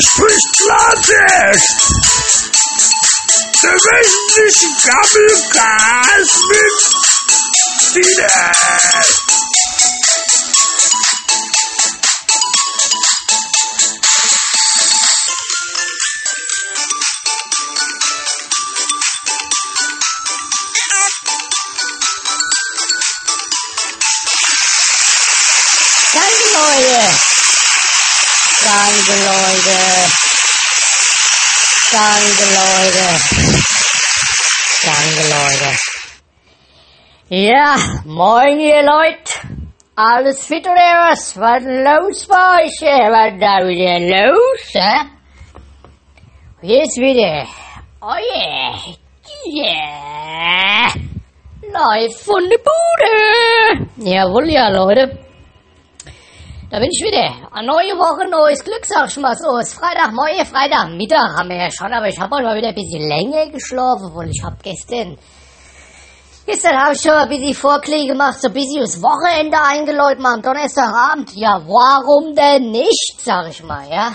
spricht Klartext. Der wöchentliche Gammelgas mit Dieter. Danke, Leute. Danke, Leute. Danke, Leute. Ja, moin, ihr Leute. Alles fit oder was? Was los bei euch? Was da wieder los, hä? Ist wieder. Oh yeah. Yeah. Live von der Bude. Jawohl, ja, Leute. Da bin ich wieder. Eine neue Woche, neues Glück, sag ich mal so. Es ist Freitag, morgen, Freitag, Mittag haben wir ja schon, aber ich habe heute mal wieder ein bisschen länger geschlafen, obwohl ich habe gestern, gestern habe ich schon ein bisschen Vorklee gemacht, so ein bisschen das Wochenende eingeläutet, mal am Donnerstagabend. Ja, warum denn nicht, sag ich mal, ja.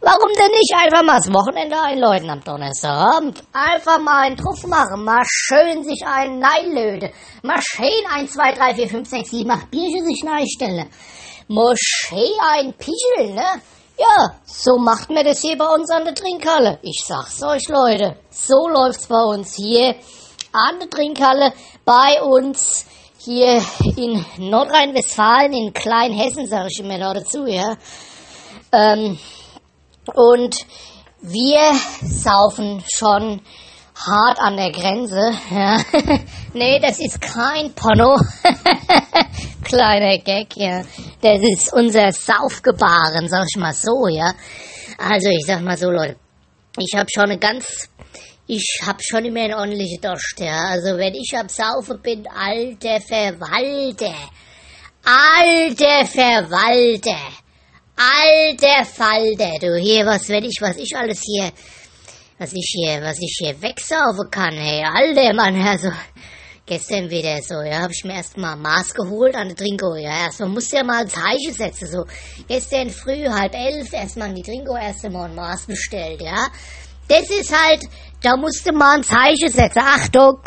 Warum denn nicht einfach mal das Wochenende einläuten am Donnerstagabend? Einfach mal einen Truff machen, mal schön sich einen Neilöde, mal schön 1, 2, 3, 4, 5, 6, 7, 8 Bierchen sich neinstellen. Moschee ein Pichel, ne? Ja, so macht man das hier bei uns an der Trinkhalle. Ich sag's euch, Leute. So läuft's bei uns hier an der Trinkhalle bei uns hier in Nordrhein-Westfalen, in Kleinhessen, sage ich immer noch dazu, ja. Ähm, und wir saufen schon hart an der Grenze. Ja. nee, das ist kein Porno. Kleiner Gag, ja. Das ist unser Saufgebaren, sag ich mal so, ja. Also ich sag mal so, Leute. Ich hab schon eine ganz, ich hab schon immer eine ordentliche Dost, ja. Also wenn ich am Saufen bin, alter Verwalter. Alter Verwalter. Alter Falter, du hier, was wenn ich, was ich alles hier, was ich hier, was ich hier wegsaufen kann, hey, alter Mann, also, gestern wieder so, ja, hab ich mir erstmal Maß geholt an der Trinko, ja, erstmal musste ja mal ein Zeichen setzen, so, gestern früh, halb elf, erstmal an die Trinko erst einmal ein Maß bestellt, ja, das ist halt, da musste mal ein Zeichen setzen, Achtung,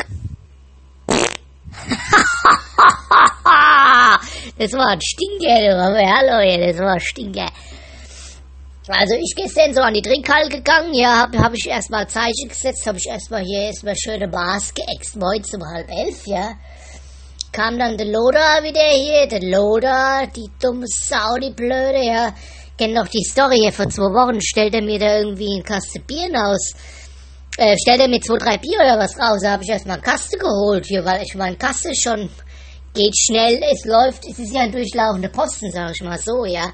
das war ein Stinker, du, aber ja, Leute, das war ein Stinker. Also ich gestern so an die Trinkhalle gegangen, ja, hab, hab ich erstmal Zeichen gesetzt, hab ich erstmal hier erstmal schöne Bars geäxt, morgens um halb elf, ja. Kam dann der Loder wieder hier, der Loder, die dumme Sau, die Blöde, ja. Kennt noch die Story hier, vor zwei Wochen stellt er mir da irgendwie ein Kaste Bier aus. Äh, stellt er mir zwei, drei Bier oder was raus, da hab ich erstmal eine Kaste geholt, hier, weil ich meine, Kaste schon geht schnell, es läuft, es ist ja ein durchlaufender Posten, sag ich mal so, ja.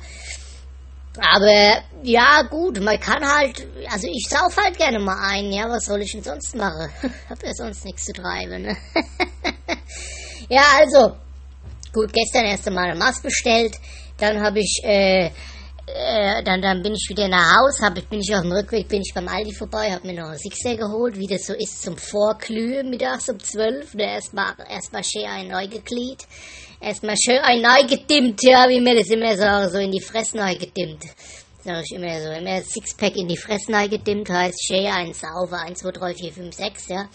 Aber ja, gut, man kann halt, also ich sauf halt gerne mal ein, ja, was soll ich denn sonst machen? Hab ja sonst nichts zu treiben, ne? ja, also, gut, gestern erst einmal eine Maß bestellt, dann habe ich, äh, äh, dann, dann bin ich wieder nach Haus, hab, bin ich auf dem Rückweg, bin ich beim Aldi vorbei, hab mir noch einen Sixer geholt, wie das so ist zum Vorglühen mittags um 12, ne, erstmal, erstmal schön ein neu gekleid, erstmal schön ein neu gedimmt, ja, wie mir das immer so, so in die Fresse neu gedimmt. Sag ich immer so, immer Sixpack in die Fresse neu gedimmt, heißt schön ein Sauber, 1, 2, 3, 4, 5, 6, ja.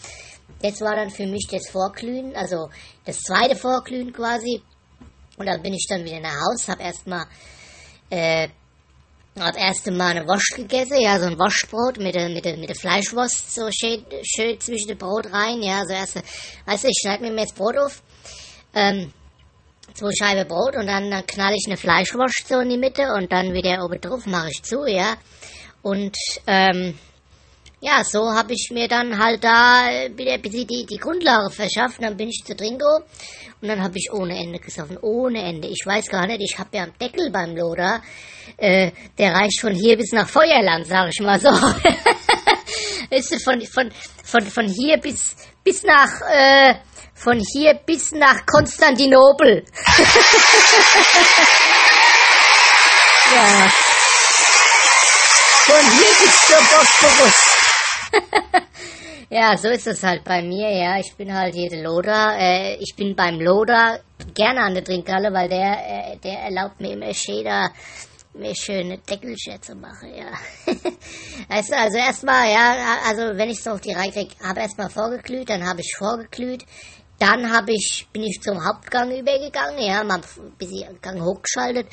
Das war dann für mich das Vorglühen, also das zweite Vorglühen quasi. Und dann bin ich dann wieder nach Haus, hab erstmal, äh, hab erst Mal eine Wurst gegessen, ja, so ein Wurstbrot mit der, mit der, mit der Fleischwurst so schön, schön zwischen dem Brot rein, ja, so erst, weißt du, ich schneide mir jetzt Brot auf, ähm, zwei Scheiben Brot und dann, dann knall ich eine Fleischwurst so in die Mitte und dann wieder oben drauf mache ich zu, ja, und, ähm, ja, so habe ich mir dann halt da wieder ein bisschen die, die Grundlage verschafft. Dann bin ich zu Trinko und dann habe ich ohne Ende gesoffen. Ohne Ende. Ich weiß gar nicht, ich habe ja am Deckel beim Loder. Äh, der reicht von hier bis nach Feuerland, sag ich mal so. du, von, von, von, von hier bis, bis nach, äh, von hier bis nach Konstantinopel. ja. Von hier bis zur Bosporus. ja, so ist es halt bei mir, ja. Ich bin halt hier der Loder. Äh, ich bin beim Loder gerne an der Trinkhalle, weil der, äh, der erlaubt mir immer schön da mir schöne Deckelschätze mache, ja. weißt du, also erstmal, ja, also wenn ich es auf die Reihe kriege, habe erstmal vorgeglüht, dann habe ich vorgeglüht, dann habe ich, bin ich zum Hauptgang übergegangen, ja, mal ein bisschen Gang hochgeschaltet,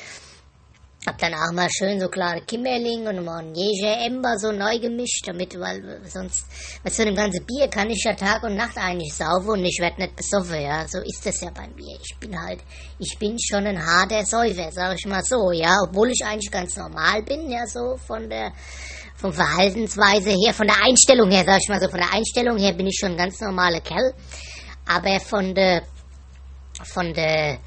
hab dann auch mal schön so kleine Kimmerling und mal ein Jäger Ember so neu gemischt, damit, weil sonst, mit so einem ganzen Bier kann ich ja Tag und Nacht eigentlich saufen und ich werd nicht besoffen, ja. So ist das ja bei mir. Ich bin halt, ich bin schon ein harter Säufer, sag ich mal so, ja. Obwohl ich eigentlich ganz normal bin, ja, so von der, von Verhaltensweise her, von der Einstellung her, sag ich mal so, von der Einstellung her bin ich schon ein ganz normaler Kerl. Aber von der, von der,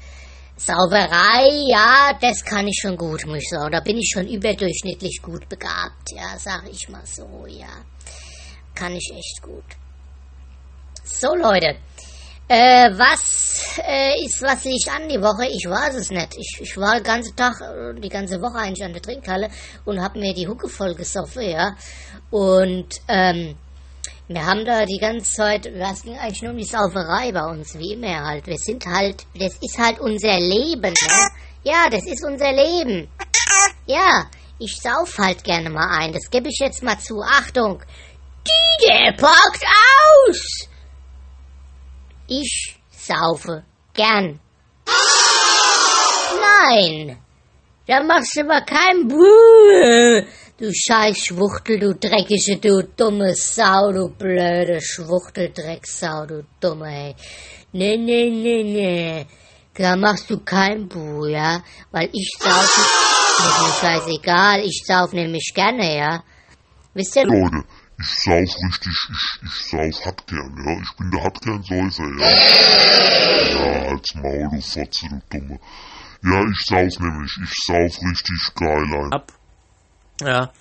Sauberei, ja, das kann ich schon gut, muss ich sagen. Da bin ich schon überdurchschnittlich gut begabt, ja, sag ich mal so, ja. Kann ich echt gut. So, Leute. Äh, was äh, ist, was liegt an die Woche? Ich weiß es nicht. Ich, ich war den ganzen Tag, äh, die ganze Woche eigentlich an der Trinkhalle und hab mir die Hucke voll gesoffen, ja. Und, ähm, wir haben da die ganze Zeit, das ging eigentlich nur um die Sauferei bei uns, wie immer halt. Wir sind halt, das ist halt unser Leben, ne? Ja, das ist unser Leben. Ja, ich sauf halt gerne mal ein, das gebe ich jetzt mal zu. Achtung, die der packt aus! Ich saufe gern. Nein, da machst du aber kein Buh. Du scheiß Schwuchtel, du dreckige, du dumme Sau, du blöde Schwuchteldrecksau, du dumme, ey. Nee, nee, nee, nee. Da machst du kein Bu, ja? Weil ich sauf, ist mir scheißegal, ich sauf nämlich gerne, ja? Wisst ihr? Leute, ich sauf richtig, ich, ich sauf Hackern, ja? Ich bin der Hackern-Säufer, ja? Ja, als Maul, du Fotze, du Dumme. Ja, ich sauf nämlich, ich sauf richtig geil ein. ab. Ja.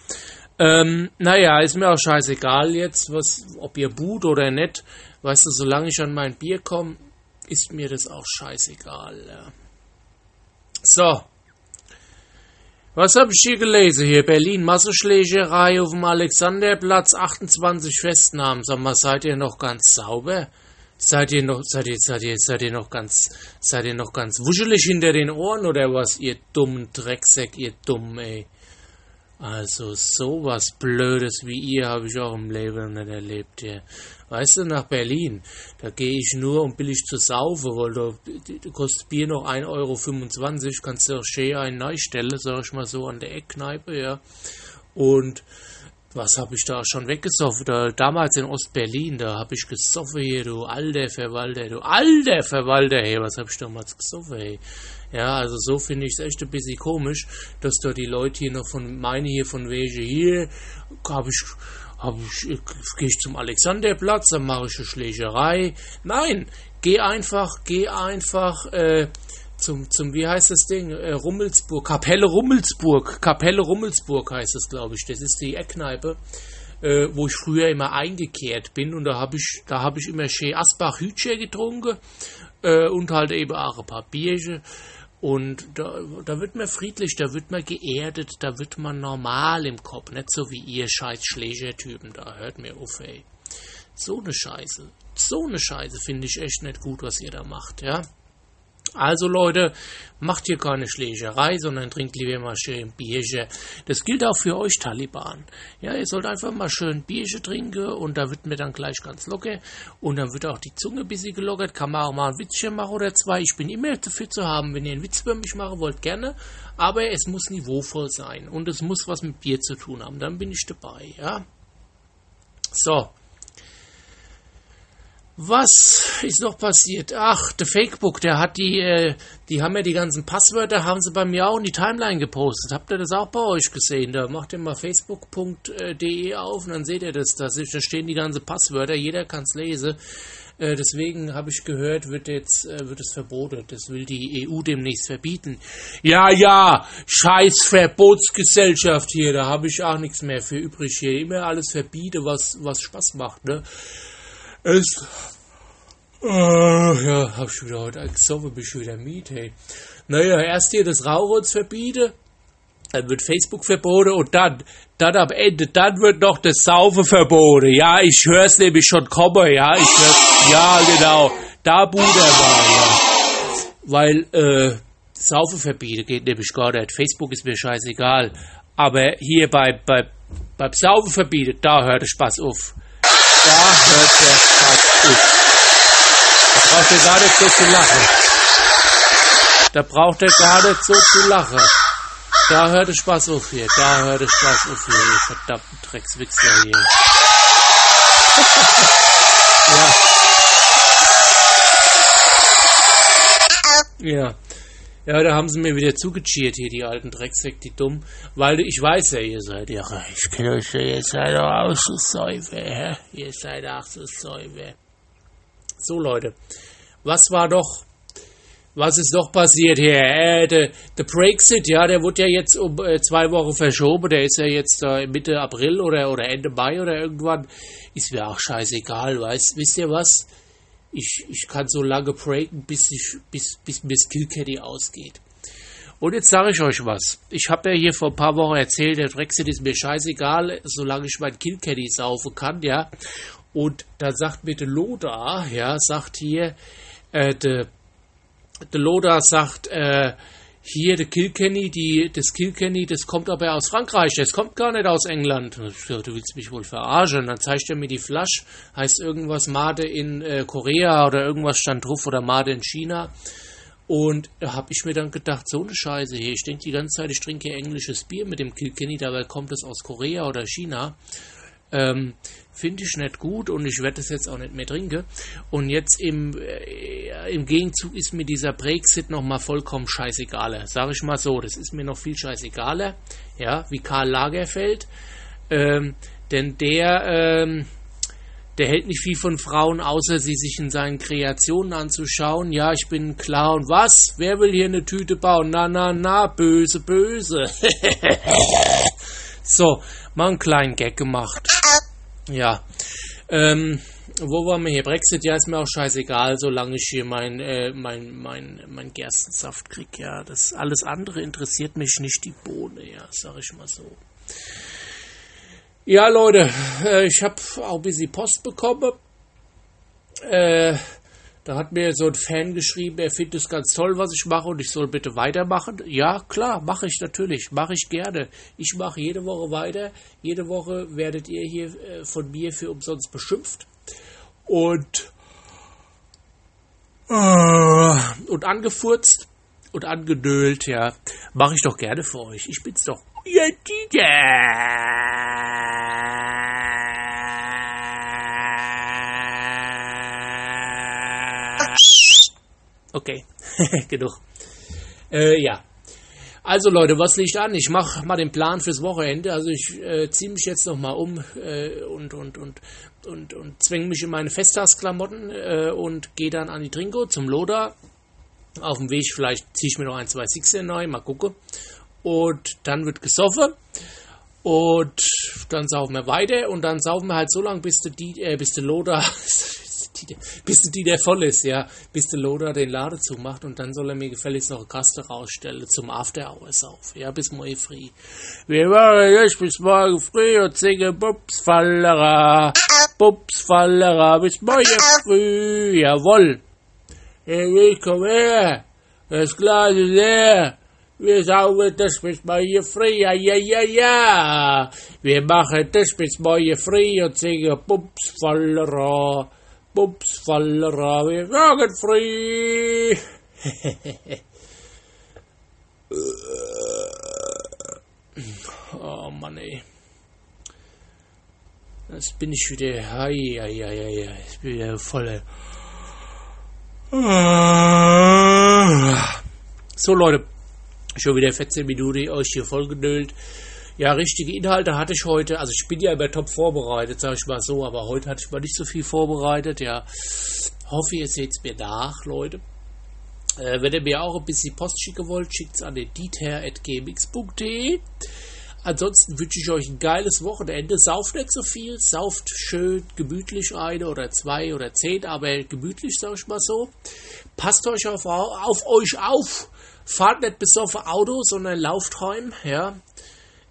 Ähm, naja, ist mir auch scheißegal jetzt, was, ob ihr boot oder nicht. Weißt du, solange ich an mein Bier komme, ist mir das auch scheißegal. Ja. So. Was habe ich hier gelesen? Hier Berlin Massenschlägerei auf dem Alexanderplatz, 28 Festnahmen. Sag mal, seid ihr noch ganz sauber? Seid ihr noch, seid ihr, seid ihr, seid ihr noch ganz, seid ihr noch ganz wuschelig hinter den Ohren oder was, ihr dummen Drecksäck, ihr dumm, ey? Also sowas Blödes wie ihr habe ich auch im Leben nicht erlebt hier. Weißt du, nach Berlin, da gehe ich nur, um billig zu saufen, weil da, kostet Bier noch 1,25 Euro, kannst du auch schön einen neu stellen, sag ich mal so, an der Eckkneipe, ja. Und was habe ich da schon weggesoffen? Da, damals in Ostberlin, da habe ich gesoffen hier, du alter Verwalter, du alter Verwalter, hey, was habe ich damals gesoffen, hey? Ja, also so finde ich es echt ein bisschen komisch, dass da die Leute hier noch von, meine hier von Wege hier, habe ich, hab ich, gehe ich zum Alexanderplatz, dann mache ich eine Schlägerei. Nein, geh einfach, geh einfach, äh, zum, zum, wie heißt das Ding? Äh, Rummelsburg, Kapelle Rummelsburg, Kapelle Rummelsburg heißt es, glaube ich. Das ist die Eckkneipe, äh, wo ich früher immer eingekehrt bin und da habe ich, da habe ich immer schön Asbach Hütscher getrunken äh, und halt eben auch ein paar Bierchen. Und da, da wird man friedlich, da wird man geerdet, da wird man normal im Kopf, nicht so wie ihr scheiß Schlägertypen da, hört mir auf, ey. So eine Scheiße, so eine Scheiße finde ich echt nicht gut, was ihr da macht, ja. Also Leute, macht hier keine Schlägerei, sondern trinkt lieber mal schön Bierchen. Das gilt auch für euch Taliban. Ja, ihr sollt einfach mal schön Bierchen trinken und da wird mir dann gleich ganz locker und dann wird auch die Zunge ein bisschen gelockert. Kann man auch mal ein Witzchen machen oder zwei. Ich bin immer dafür zu haben, wenn ihr einen Witz über mich machen wollt, gerne. Aber es muss niveauvoll sein und es muss was mit Bier zu tun haben. Dann bin ich dabei, ja. So, was ist noch passiert? Ach, der Fakebook, der hat die, äh, die haben ja die ganzen Passwörter, haben sie bei mir auch in die Timeline gepostet. Habt ihr das auch bei euch gesehen? Da macht ihr mal facebook.de auf und dann seht ihr das. Da stehen die ganzen Passwörter, jeder kann es lesen. Äh, deswegen habe ich gehört, wird jetzt äh, wird es verboten. Das will die EU demnächst verbieten. Ja, ja, scheiß Verbotsgesellschaft hier, da habe ich auch nichts mehr für übrig hier. Immer alles verbiete, was, was Spaß macht, ne? Es. Äh, ja, hab ich wieder heute gesoffen, bin ich wieder miet, hey. Naja, erst hier das Rauchholz verbieten, dann wird Facebook verboten und dann, dann am Ende, dann wird noch das Saufen verboten. Ja, ich hör's nämlich schon kommen, ja, ich hör's, ja, genau, da Bruder war, ja. Weil, äh, Saufen verbieten, geht nämlich gar nicht. Facebook ist mir scheißegal. Aber hier bei, bei, beim Saufen verbieten, da hört der Spaß auf. Da hört der Spaß auf. Da braucht nicht so zu lachen. Da braucht er so zu lachen. Da hört der Spaß auf hier. Da hört der Spaß auf hier. Ihr verdammten Dreckswichser hier. ja. Ja. Ja, da haben sie mir wieder zugecheert hier, die alten Drecksweg, die dumm. Weil ich weiß ja, ihr seid ja, ich kenne euch ja, ihr seid doch auch so Säufe, hä? Ihr seid auch so Säufe. So, Leute. Was war doch, was ist doch passiert hier? Äh, der, der Brexit, ja, der wurde ja jetzt um äh, zwei Wochen verschoben. Der ist ja jetzt äh, Mitte April oder, oder Ende Mai oder irgendwann. Ist mir auch scheißegal, weißt, wisst ihr was? Ich, ich kann so lange breaken, bis, ich, bis, bis mir das Killcaddy ausgeht. Und jetzt sage ich euch was. Ich habe ja hier vor ein paar Wochen erzählt, der Brexit ist mir scheißegal, solange ich mein Killcaddy saufen kann, ja. Und da sagt mir der Loda, ja, sagt hier, äh, der de Loda sagt, äh, hier, der Kilkenny, die, das Kilkenny, das kommt aber aus Frankreich, das kommt gar nicht aus England. Du willst mich wohl verarschen. Dann zeigt er mir die Flasche, heißt irgendwas Made in äh, Korea oder irgendwas stand drauf oder Made in China. Und da habe ich mir dann gedacht, so eine Scheiße hier. Ich denke die ganze Zeit, ich trinke englisches Bier mit dem Kilkenny, dabei kommt es aus Korea oder China. Ähm, Finde ich nicht gut und ich werde es jetzt auch nicht mehr trinken. Und jetzt im, äh, im Gegenzug ist mir dieser Brexit nochmal vollkommen scheißegal. Sage ich mal so, das ist mir noch viel scheißegaler, ja, wie Karl Lagerfeld. Ähm, denn der, ähm, der hält nicht viel von Frauen, außer sie sich in seinen Kreationen anzuschauen. Ja, ich bin klar und was? Wer will hier eine Tüte bauen? Na, na, na, böse, böse. so, mal einen kleinen Gag gemacht. Ja. Ähm, wo waren wir hier? Brexit, ja, ist mir auch scheißegal, solange ich hier mein, äh, mein, mein, mein Gerstensaft krieg, ja. Das alles andere interessiert mich nicht, die Bohne, ja, sag ich mal so. Ja, Leute, äh, ich habe auch ein bisschen Post bekommen. Äh, da hat mir so ein Fan geschrieben, er findet es ganz toll, was ich mache und ich soll bitte weitermachen. Ja, klar, mache ich natürlich, mache ich gerne. Ich mache jede Woche weiter. Jede Woche werdet ihr hier äh, von mir für umsonst beschimpft und äh, und angefurzt und angedölt, ja. Mache ich doch gerne für euch. Ich bin's doch. Ja, Okay, genug. Äh, ja. Also Leute, was liegt an? Ich mache mal den Plan fürs Wochenende. Also ich äh, ziehe mich jetzt nochmal um äh, und, und, und, und, und zwänge mich in meine Festtagsklamotten äh, und gehe dann an die Trinko zum Loda. Auf dem Weg vielleicht ziehe ich mir noch ein, zwei Sixer neu, mal gucken. Und dann wird gesoffen. Und dann saufen wir weiter und dann saufen wir halt so lange, bis der, äh, bis der Loda die, bis die der voll ist, ja, bis der Loder den Lade zumacht und dann soll er mir gefälligst noch eine Kaste rausstellen zum After Hours auf, ja, bis morgen früh. Wir machen jetzt bis morgen früh und singen Bubsfallera, Bubsfallera, bis morgen früh, jawoll. Hey, willkommen her, das Glas ist leer. Wir saugen das bis morgen früh, ja, ja, ja, ja. Wir machen das bis morgen früh und singen Bubsfallera. Bums, Fallera, wir sagen frei. oh Mann, ey. Jetzt bin ich wieder. Hei, hei, hei, hei. Ich bin wieder voll. So, Leute. Schon wieder 14 Minuten euch hier vollgedüllt. Ja, richtige Inhalte hatte ich heute. Also ich bin ja immer top vorbereitet, sage ich mal so, aber heute hatte ich mal nicht so viel vorbereitet. Ja, hoffe, ihr seht es mir nach, Leute. Äh, wenn ihr mir auch ein bisschen Post schicken wollt, schickt es an den dieter.gmx.de. Ansonsten wünsche ich euch ein geiles Wochenende. Sauft nicht so viel, sauft schön gemütlich eine oder zwei oder zehn, aber gemütlich, sag ich mal so. Passt euch auf, auf euch auf. Fahrt nicht besoffen Auto, sondern lauft heim, ja.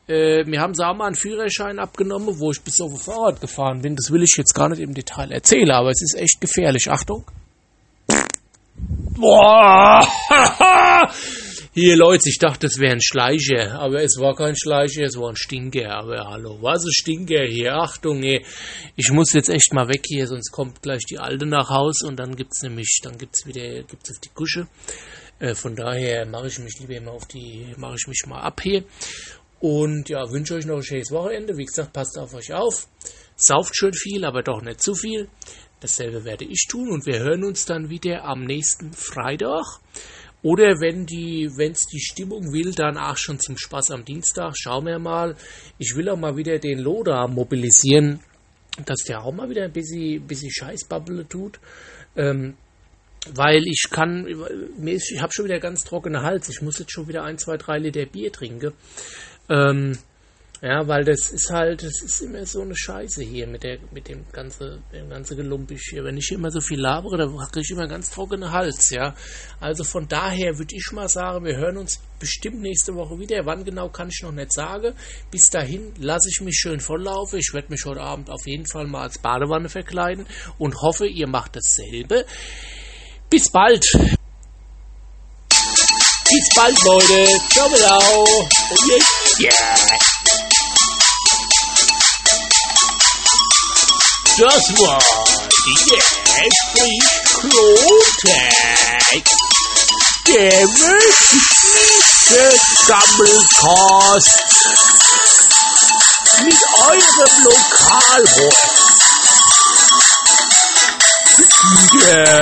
Äh, mir haben sie auch mal einen Führerschein abgenommen, wo ich bis auf ein Fahrrad gefahren bin. Das will ich jetzt gar nicht im Detail erzählen, aber es ist echt gefährlich. Achtung. Boah! Hier, Leute, ich dachte, es wäre ein Schleicher, aber es war kein Schleicher, es war ein Stinker. Aber hallo, was ist Stinker hier? Achtung, nee, ich muss jetzt echt mal weg hier, sonst kommt gleich die Alte nach Haus und dann gibt's nämlich, dann gibt's wieder, gibt's auf die Kusche. Äh, von daher mache ich mich lieber immer auf die, mache ich mich mal ab hier. Und ja, wünsche euch noch ein schönes Wochenende. Wie gesagt, passt auf euch auf. Sauft schön viel, aber doch nicht zu viel. Dasselbe werde ich tun und wir hören uns dann wieder am nächsten Freitag. Oder wenn die, wenn's die Stimmung will, dann auch schon zum Spaß am Dienstag. Schauen wir mal. Ich will auch mal wieder den Loda mobilisieren, dass der auch mal wieder ein bisschen, bisschen Scheißbubble tut. Ähm, weil ich kann, ich habe schon wieder ganz trockene Hals. Ich muss jetzt schon wieder ein, zwei, drei Liter Bier trinken. Ähm, ja, weil das ist halt, das ist immer so eine Scheiße hier mit der, mit dem ganze, dem ganze Gelumpisch hier. Wenn ich immer so viel labere, dann kriege ich immer ganz trockene Hals, ja. Also von daher würde ich mal sagen, wir hören uns bestimmt nächste Woche wieder. Wann genau kann ich noch nicht sagen. Bis dahin lasse ich mich schön volllaufen. Ich werde mich heute Abend auf jeden Fall mal als Badewanne verkleiden und hoffe, ihr macht dasselbe. Bis bald! Bis bald, Leute! Ciao, ciao! Und jetzt, yeah! Das war der Frischklontag. Der wöchentliche Gammelcast mit eurem Lokalhort. Yeah.